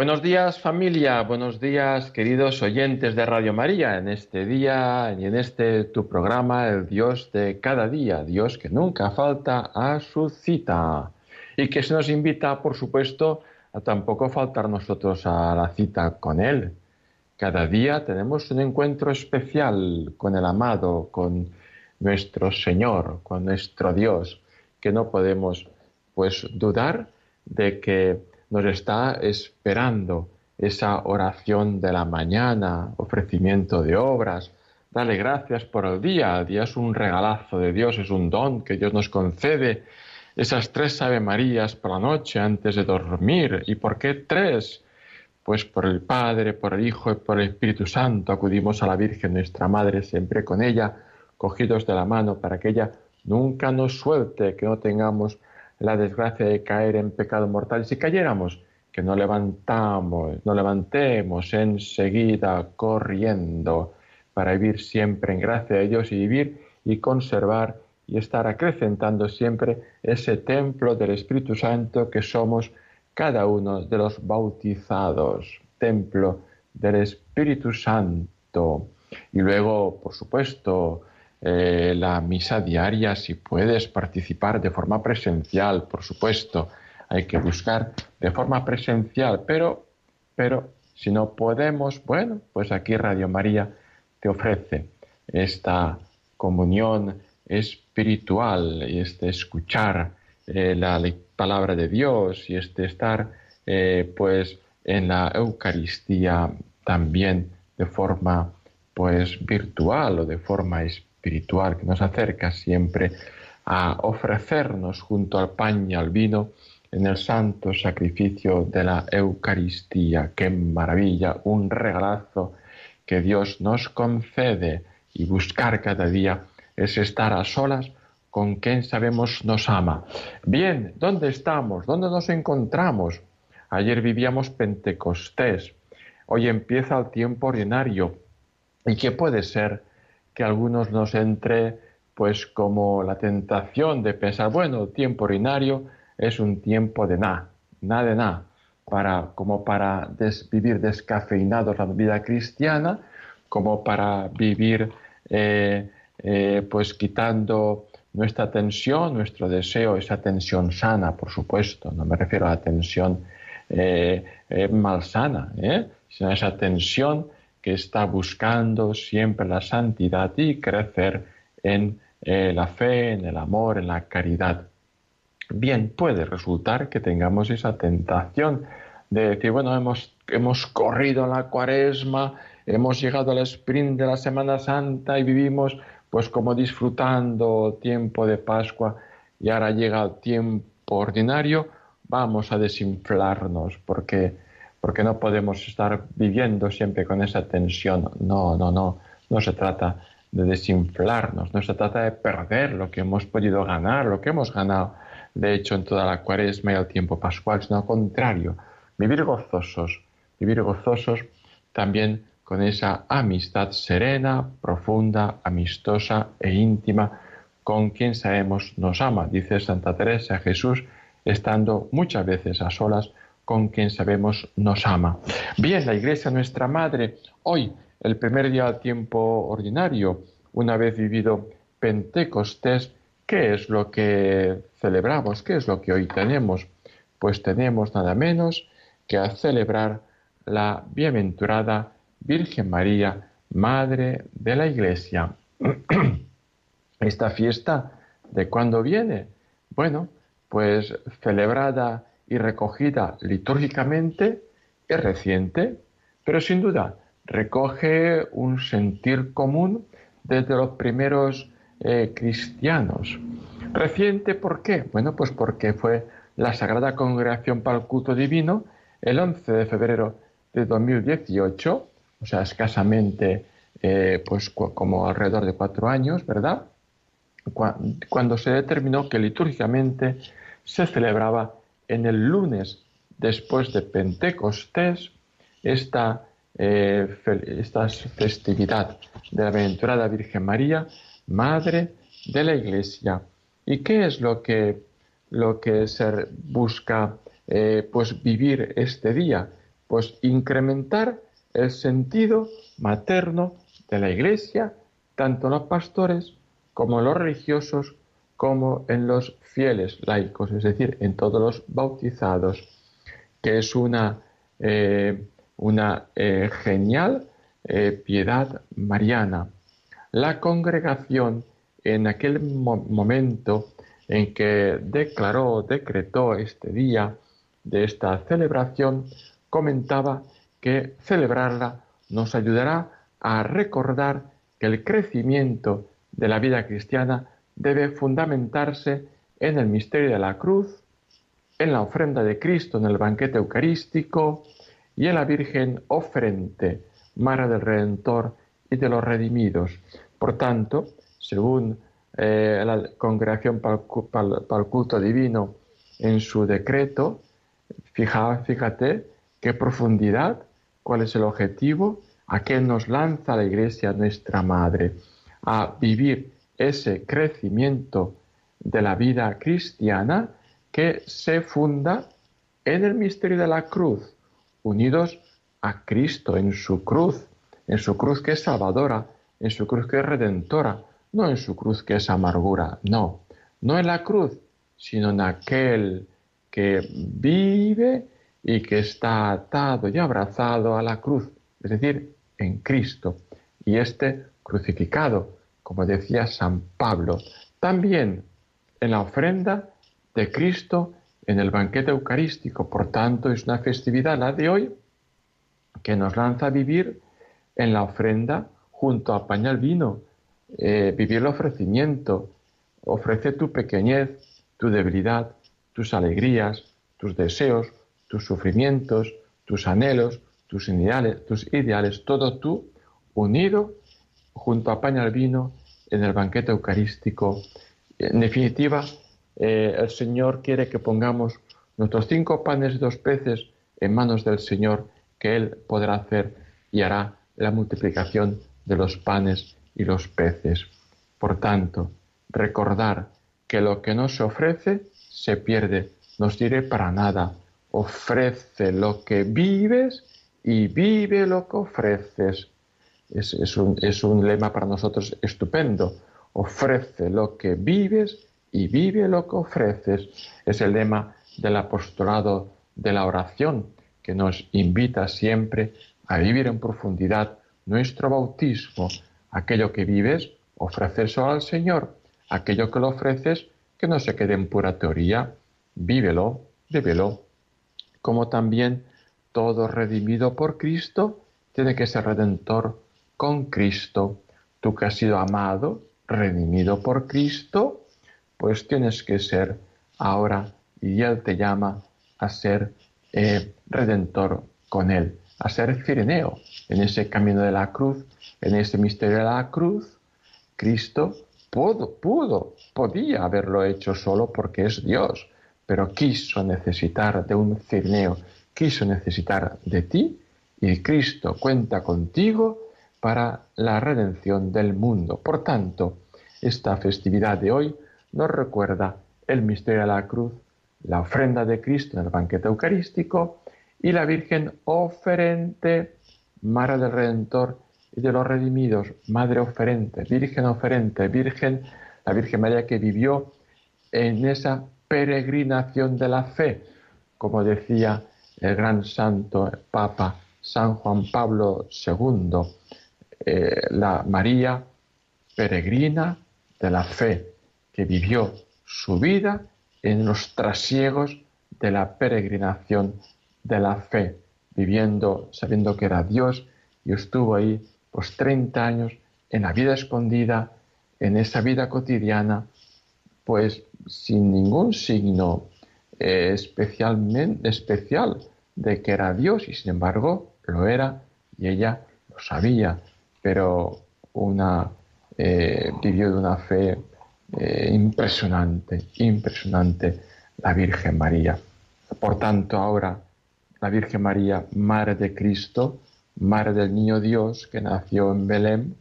Buenos días familia, buenos días queridos oyentes de Radio María, en este día y en este tu programa, el Dios de cada día, Dios que nunca falta a su cita. Y que se nos invita, por supuesto, a tampoco faltar nosotros a la cita con Él. Cada día tenemos un encuentro especial con el amado, con nuestro Señor, con nuestro Dios, que no podemos pues dudar de que nos está esperando esa oración de la mañana, ofrecimiento de obras. Dale gracias por el día. El día es un regalazo de Dios, es un don que Dios nos concede. Esas tres Ave Marías por la noche antes de dormir. ¿Y por qué tres? Pues por el Padre, por el Hijo y por el Espíritu Santo acudimos a la Virgen, nuestra Madre, siempre con ella, cogidos de la mano, para que ella nunca nos suelte, que no tengamos la desgracia de caer en pecado mortal. Si cayéramos, que no levantamos, no levantemos enseguida corriendo para vivir siempre en gracia de Dios y vivir y conservar y estar acrecentando siempre ese templo del Espíritu Santo que somos cada uno de los bautizados, templo del Espíritu Santo. Y luego, por supuesto, eh, la misa diaria, si puedes participar de forma presencial, por supuesto, hay que buscar de forma presencial, pero, pero si no podemos, bueno, pues aquí Radio María te ofrece esta comunión espiritual y este escuchar eh, la palabra de Dios y este estar eh, pues en la Eucaristía también de forma pues virtual o de forma espiritual espiritual que nos acerca siempre a ofrecernos junto al pan y al vino en el santo sacrificio de la Eucaristía. ¡Qué maravilla! Un regalazo que Dios nos concede y buscar cada día es estar a solas con quien sabemos nos ama. Bien, ¿dónde estamos? ¿Dónde nos encontramos? Ayer vivíamos Pentecostés, hoy empieza el tiempo ordinario. ¿Y qué puede ser que a algunos nos entre pues como la tentación de pensar, bueno, tiempo ordinario es un tiempo de nada, nada de nada, para, como para vivir descafeinados la vida cristiana, como para vivir eh, eh, pues quitando nuestra tensión, nuestro deseo, esa tensión sana, por supuesto, no me refiero a la tensión eh, malsana, sino a esa tensión que está buscando siempre la santidad y crecer en eh, la fe, en el amor, en la caridad. Bien, puede resultar que tengamos esa tentación de decir, bueno, hemos, hemos corrido la cuaresma, hemos llegado al sprint de la Semana Santa y vivimos pues como disfrutando tiempo de Pascua y ahora llega el tiempo ordinario, vamos a desinflarnos porque porque no podemos estar viviendo siempre con esa tensión. No, no, no, no se trata de desinflarnos, no se trata de perder lo que hemos podido ganar, lo que hemos ganado, de hecho, en toda la cuaresma y el tiempo pascual, sino al contrario, vivir gozosos, vivir gozosos también con esa amistad serena, profunda, amistosa e íntima con quien sabemos nos ama, dice Santa Teresa Jesús, estando muchas veces a solas con quien sabemos nos ama. Bien, la Iglesia, nuestra Madre, hoy, el primer día del tiempo ordinario, una vez vivido Pentecostés, ¿qué es lo que celebramos? ¿Qué es lo que hoy tenemos? Pues tenemos nada menos que a celebrar la bienaventurada Virgen María, Madre de la Iglesia. Esta fiesta, ¿de cuándo viene? Bueno, pues celebrada y recogida litúrgicamente es reciente, pero sin duda recoge un sentir común desde los primeros eh, cristianos. Reciente, ¿por qué? Bueno, pues porque fue la Sagrada Congregación para el Culto Divino el 11 de febrero de 2018, o sea, escasamente, eh, pues como alrededor de cuatro años, ¿verdad? cuando se determinó que litúrgicamente se celebraba en el lunes después de Pentecostés esta, eh, esta festividad de la Bienaventurada Virgen María, Madre de la Iglesia. ¿Y qué es lo que, lo que se busca eh, pues vivir este día? Pues incrementar el sentido materno de la Iglesia, tanto los pastores como los religiosos, como en los fieles laicos, es decir, en todos los bautizados, que es una, eh, una eh, genial piedad mariana. La congregación en aquel momento en que declaró, decretó este día de esta celebración, comentaba que celebrarla nos ayudará a recordar que el crecimiento de la vida cristiana debe fundamentarse en el misterio de la cruz, en la ofrenda de Cristo en el banquete eucarístico y en la Virgen ofrente, Mara del Redentor y de los redimidos. Por tanto, según eh, la Congregación para el, Culto Divino en su decreto, fíjate qué profundidad, cuál es el objetivo, a qué nos lanza la Iglesia nuestra Madre, a vivir ese crecimiento de la vida cristiana que se funda en el misterio de la cruz, unidos a Cristo en su cruz, en su cruz que es salvadora, en su cruz que es redentora, no en su cruz que es amargura, no, no en la cruz, sino en aquel que vive y que está atado y abrazado a la cruz, es decir, en Cristo, y este crucificado, como decía San Pablo, también en la ofrenda de Cristo en el banquete eucarístico. Por tanto, es una festividad la de hoy que nos lanza a vivir en la ofrenda junto a pañal vino, eh, vivir el ofrecimiento, ofrece tu pequeñez, tu debilidad, tus alegrías, tus deseos, tus sufrimientos, tus anhelos, tus ideales, tus ideales, todo tú unido junto a pañal vino en el banquete eucarístico. En definitiva, eh, el Señor quiere que pongamos nuestros cinco panes y dos peces en manos del Señor, que Él podrá hacer y hará la multiplicación de los panes y los peces. Por tanto, recordar que lo que no se ofrece se pierde, no sirve para nada. Ofrece lo que vives y vive lo que ofreces. Es, un, es un lema para nosotros estupendo. Ofrece lo que vives y vive lo que ofreces. Es el lema del apostolado de la oración que nos invita siempre a vivir en profundidad nuestro bautismo, aquello que vives, ofrecérselo al Señor, aquello que lo ofreces, que no se quede en pura teoría, vívelo, vívelo. Como también todo redimido por Cristo tiene que ser redentor con Cristo. Tú que has sido amado, redimido por Cristo, pues tienes que ser ahora, y Él te llama a ser eh, redentor con Él, a ser cireneo en ese camino de la cruz, en ese misterio de la cruz. Cristo pudo, pudo, podía haberlo hecho solo porque es Dios, pero quiso necesitar de un cireneo, quiso necesitar de ti y Cristo cuenta contigo para la redención del mundo. Por tanto, esta festividad de hoy nos recuerda el misterio de la cruz, la ofrenda de Cristo en el banquete eucarístico y la Virgen oferente, Madre del Redentor y de los redimidos, Madre oferente, Virgen oferente, Virgen, la Virgen María que vivió en esa peregrinación de la fe, como decía el gran santo Papa San Juan Pablo II, eh, la María peregrina de la fe, que vivió su vida en los trasiegos de la peregrinación de la fe, viviendo, sabiendo que era Dios, y estuvo ahí pues 30 años en la vida escondida, en esa vida cotidiana, pues sin ningún signo eh, especialmente especial de que era Dios, y sin embargo lo era, y ella lo sabía, pero una, eh, vivió de una fe eh, impresionante, impresionante la Virgen María. Por tanto, ahora la Virgen María, Madre de Cristo, Madre del Niño Dios que nació en Belén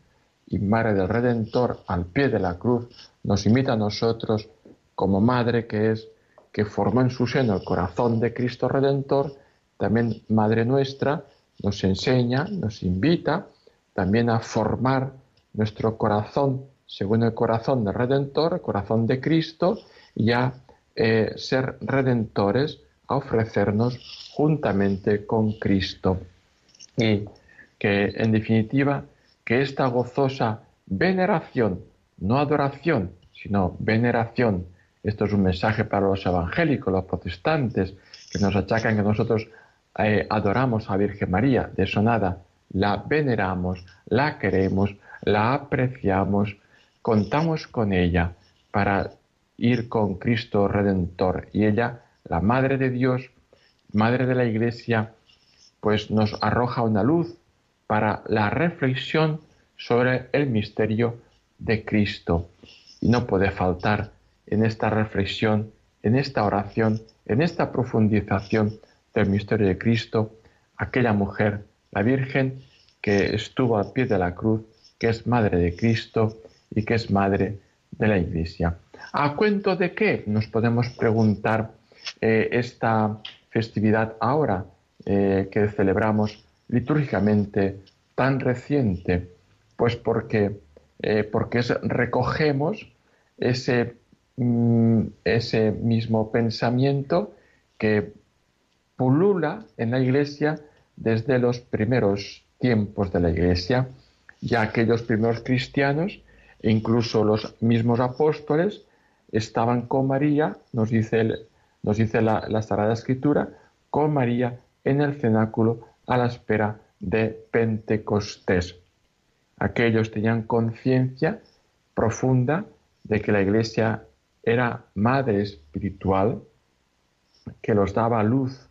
y Madre del Redentor al pie de la cruz, nos invita a nosotros como Madre que es, que formó en su seno el corazón de Cristo Redentor, también Madre nuestra, nos enseña, nos invita también a formar nuestro corazón según el corazón del Redentor, el corazón de Cristo, y a eh, ser redentores, a ofrecernos juntamente con Cristo. Y que, en definitiva, que esta gozosa veneración, no adoración, sino veneración, esto es un mensaje para los evangélicos, los protestantes, que nos achacan que nosotros eh, adoramos a Virgen María, de eso nada, la veneramos, la queremos, la apreciamos, contamos con ella para ir con Cristo Redentor y ella, la Madre de Dios, Madre de la Iglesia, pues nos arroja una luz para la reflexión sobre el misterio de Cristo. Y no puede faltar en esta reflexión, en esta oración, en esta profundización del misterio de Cristo, aquella mujer, la Virgen, que estuvo al pie de la cruz, que es Madre de Cristo y que es Madre de la Iglesia. ¿A cuento de qué nos podemos preguntar eh, esta festividad ahora eh, que celebramos litúrgicamente tan reciente? Pues porque, eh, porque recogemos ese, mm, ese mismo pensamiento que pulula en la Iglesia desde los primeros tiempos de la Iglesia. Ya aquellos primeros cristianos, e incluso los mismos apóstoles, estaban con María, nos dice, la, la Sagrada Escritura, con María en el cenáculo a la espera de Pentecostés. Aquellos tenían conciencia profunda de que la Iglesia era madre espiritual, que los daba luz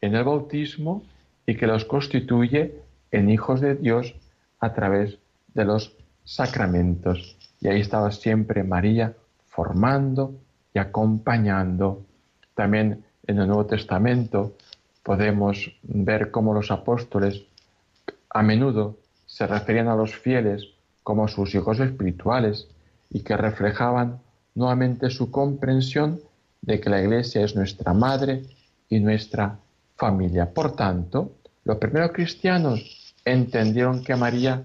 en el bautismo y que los constituye en hijos de Dios a través de los sacramentos. Y ahí estaba siempre María formando y acompañando. También en el Nuevo Testamento podemos ver cómo los apóstoles a menudo se referían a los fieles como sus hijos espirituales y que reflejaban nuevamente su comprensión de que la Iglesia es nuestra madre y nuestra familia. Por tanto, los primeros cristianos entendieron que María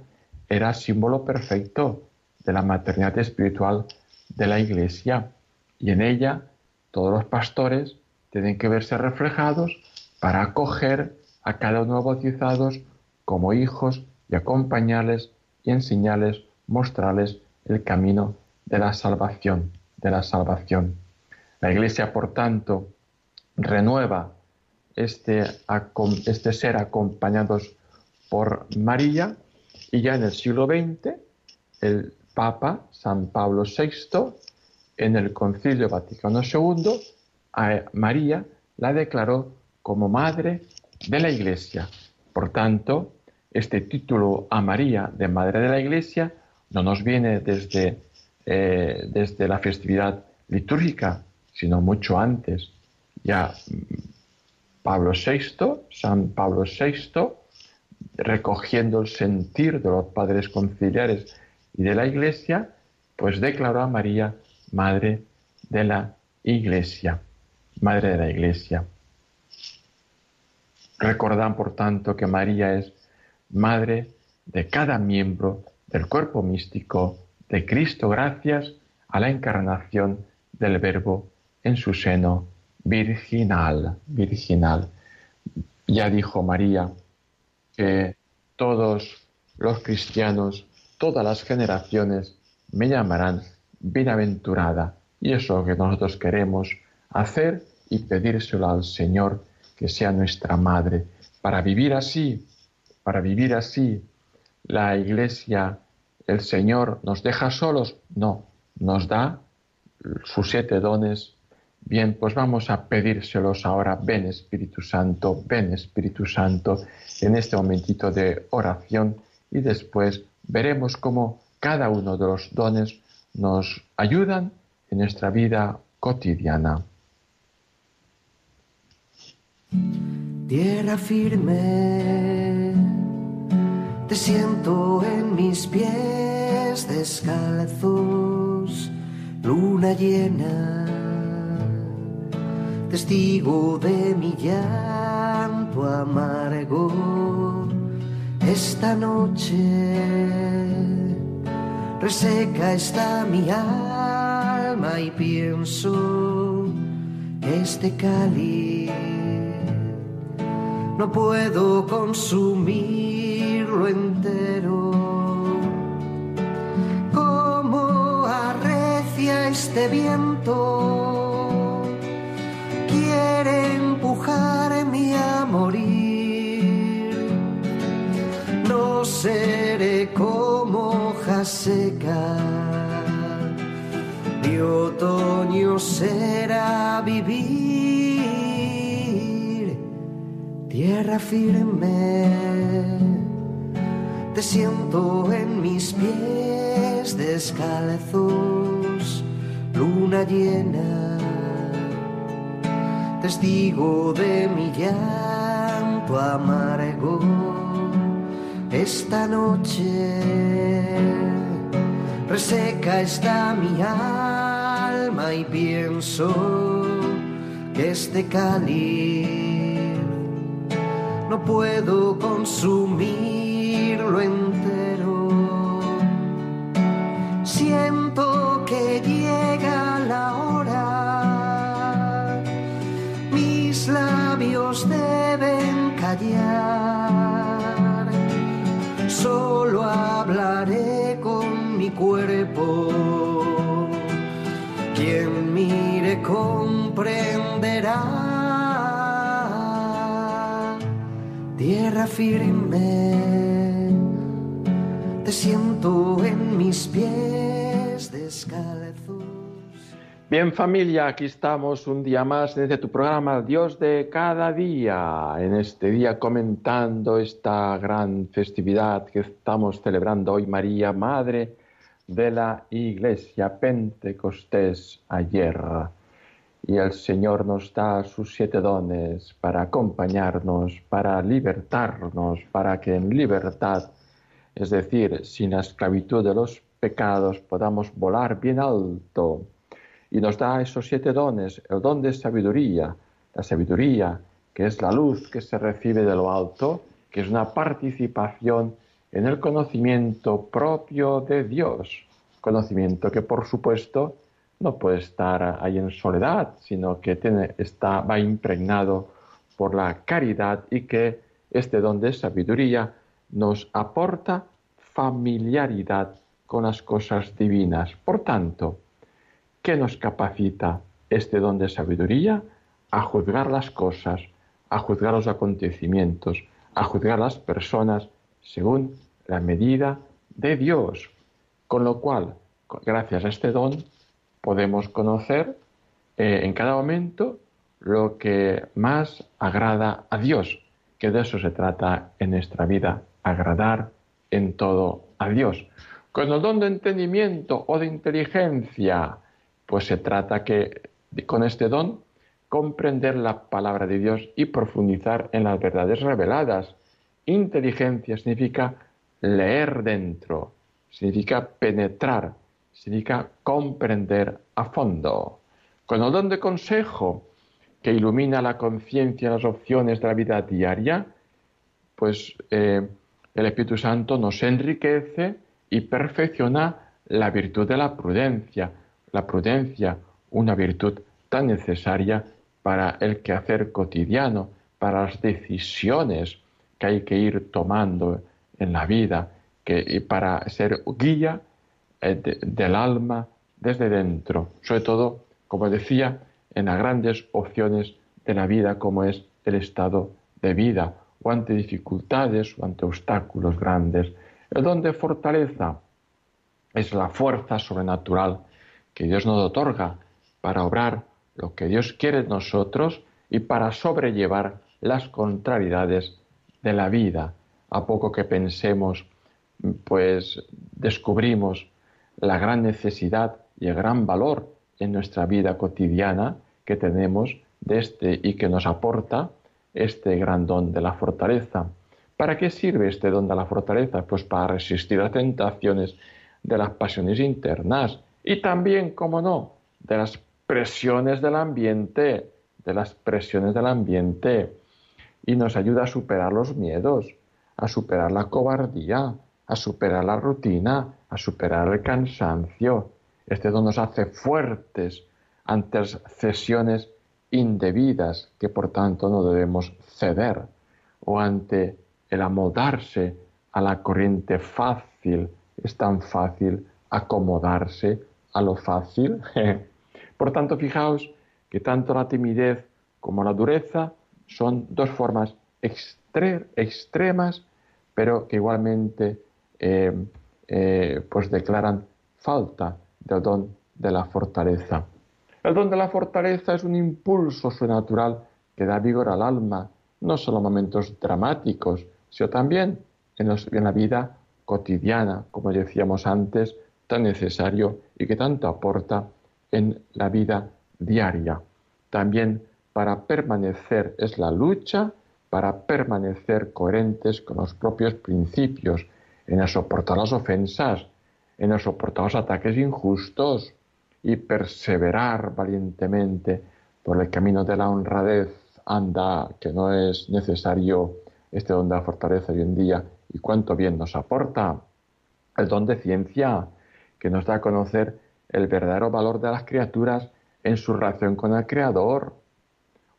era símbolo perfecto de la maternidad espiritual de la Iglesia y en ella todos los pastores tienen que verse reflejados para acoger a cada uno bautizados como hijos y acompañarles y enseñarles, mostrarles el camino de la salvación, de la salvación. La Iglesia, por tanto, renueva este, este ser acompañados por María y ya en el siglo XX el Papa San Pablo VI en el Concilio Vaticano II a María la declaró como madre de la Iglesia. Por tanto, este título a María de Madre de la Iglesia no nos viene desde, eh, desde la festividad litúrgica, sino mucho antes. Ya Pablo VI, San Pablo VI, recogiendo el sentir de los padres conciliares y de la Iglesia, pues declaró a María Madre de la Iglesia, Madre de la Iglesia. Recordan, por tanto, que María es Madre de cada miembro del cuerpo místico de Cristo gracias a la encarnación del Verbo en su seno virginal, virginal. Ya dijo María que todos los cristianos todas las generaciones me llamarán bienaventurada. Y eso que nosotros queremos hacer y pedírselo al Señor, que sea nuestra madre. Para vivir así, para vivir así, la iglesia, el Señor nos deja solos. No, nos da sus siete dones. Bien, pues vamos a pedírselos ahora. Ven Espíritu Santo, ven Espíritu Santo, en este momentito de oración y después veremos cómo cada uno de los dones nos ayudan en nuestra vida cotidiana. Tierra firme, te siento en mis pies descalzos, luna llena, testigo de mi llanto amargo. Esta noche reseca está mi alma y pienso que este cáliz no puedo consumirlo entero. Como arrecia este viento, seré como hoja seca, de otoño será vivir tierra firme. Te siento en mis pies descalzos, luna llena, testigo de mi llanto amargo. Esta noche reseca está mi alma y pienso que este cáliz no puedo consumirlo entero. Solo hablaré con mi cuerpo. Quien mire comprenderá tierra firme, te siento en mis pies descalzos. Bien familia, aquí estamos un día más desde tu programa Dios de cada día, en este día comentando esta gran festividad que estamos celebrando hoy, María, Madre de la Iglesia, Pentecostés ayer y el Señor nos da sus siete dones para acompañarnos, para libertarnos, para que en libertad, es decir, sin la esclavitud de los pecados, podamos volar bien alto. Y nos da esos siete dones, el don de sabiduría, la sabiduría que es la luz que se recibe de lo alto, que es una participación en el conocimiento propio de Dios, conocimiento que por supuesto no puede estar ahí en soledad, sino que tiene, está, va impregnado por la caridad y que este don de sabiduría nos aporta familiaridad con las cosas divinas. Por tanto, ¿qué nos capacita este don de sabiduría? A juzgar las cosas, a juzgar los acontecimientos, a juzgar las personas según la medida de Dios. Con lo cual, gracias a este don, podemos conocer eh, en cada momento lo que más agrada a Dios, que de eso se trata en nuestra vida, agradar en todo a Dios. Con el don de entendimiento o de inteligencia, pues se trata que con este don comprender la palabra de Dios y profundizar en las verdades reveladas. Inteligencia significa leer dentro, significa penetrar, significa comprender a fondo. Con el don de consejo que ilumina la conciencia las opciones de la vida diaria, pues eh, el Espíritu Santo nos enriquece y perfecciona la virtud de la prudencia. La prudencia, una virtud tan necesaria para el quehacer cotidiano, para las decisiones que hay que ir tomando en la vida, que, y para ser guía eh, del alma desde dentro, sobre todo, como decía, en las grandes opciones de la vida como es el estado de vida, o ante dificultades o ante obstáculos grandes. El don de fortaleza es la fuerza sobrenatural que Dios nos otorga para obrar lo que Dios quiere de nosotros y para sobrellevar las contrariedades de la vida. A poco que pensemos, pues descubrimos la gran necesidad y el gran valor en nuestra vida cotidiana que tenemos de este y que nos aporta este gran don de la fortaleza. ¿Para qué sirve este don de la fortaleza? Pues para resistir a tentaciones de las pasiones internas y también, como no, de las presiones del ambiente, de las presiones del ambiente. Y nos ayuda a superar los miedos, a superar la cobardía, a superar la rutina, a superar el cansancio. Este don nos hace fuertes ante cesiones indebidas que por tanto no debemos ceder o ante el amoldarse a la corriente fácil. Es tan fácil acomodarse a lo fácil. por tanto, fijaos que tanto la timidez como la dureza son dos formas extremas, pero que igualmente eh, eh, pues declaran falta del don de la fortaleza. El don de la fortaleza es un impulso sobrenatural que da vigor al alma, no solo en momentos dramáticos, sino también en la vida cotidiana, como decíamos antes, tan necesario y que tanto aporta en la vida diaria. También para permanecer es la lucha, para permanecer coherentes con los propios principios, en el soportar las ofensas, en el soportar los ataques injustos y perseverar valientemente por el camino de la honradez, anda, que no es necesario este don de la fortaleza hoy en día, y cuánto bien nos aporta el don de ciencia, que nos da a conocer el verdadero valor de las criaturas en su relación con el Creador.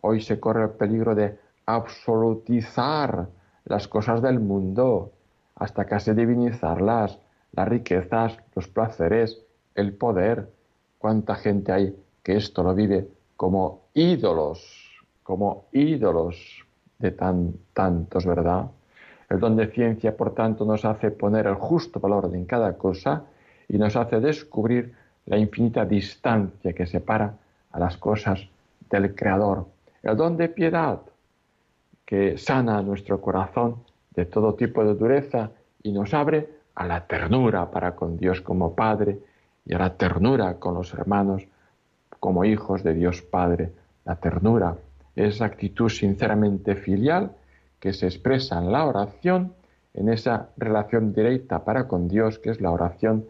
Hoy se corre el peligro de absolutizar las cosas del mundo hasta casi divinizarlas, las riquezas, los placeres, el poder. ¿Cuánta gente hay que esto lo vive como ídolos, como ídolos de tan, tantos, ¿verdad? El don de ciencia, por tanto, nos hace poner el justo valor en cada cosa y nos hace descubrir la infinita distancia que separa a las cosas del Creador. El don de piedad, que sana nuestro corazón de todo tipo de dureza y nos abre a la ternura para con Dios como Padre y a la ternura con los hermanos como hijos de Dios Padre. La ternura es actitud sinceramente filial que se expresa en la oración, en esa relación directa para con Dios, que es la oración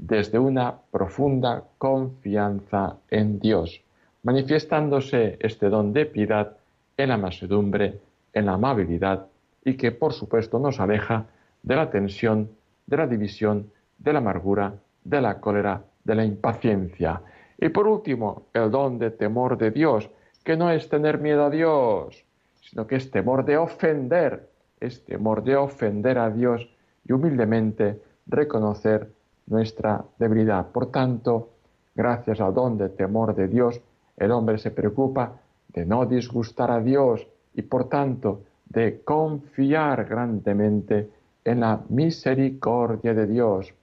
desde una profunda confianza en Dios, manifestándose este don de piedad en la masedumbre en la amabilidad y que por supuesto nos aleja de la tensión, de la división, de la amargura, de la cólera, de la impaciencia. Y por último, el don de temor de Dios, que no es tener miedo a Dios, sino que es temor de ofender, es temor de ofender a Dios y humildemente reconocer nuestra debilidad. Por tanto, gracias al don de temor de Dios, el hombre se preocupa de no disgustar a Dios, y por tanto de confiar grandemente en la misericordia de Dios.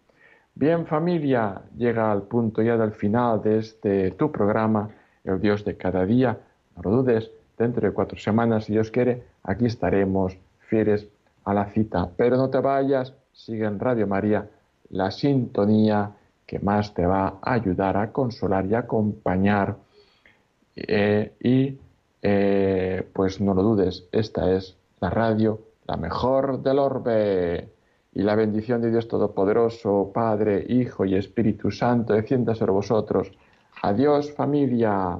Bien familia, llega al punto ya del final de este tu programa, el Dios de cada día. No lo dudes, dentro de cuatro semanas, si Dios quiere, aquí estaremos fieles a la cita. Pero no te vayas, sigue en Radio María la sintonía que más te va a ayudar a consolar y acompañar eh, y eh, pues no lo dudes, esta es la radio, la mejor del orbe. Y la bendición de Dios Todopoderoso, Padre, Hijo y Espíritu Santo, descienda sobre vosotros. Adiós familia.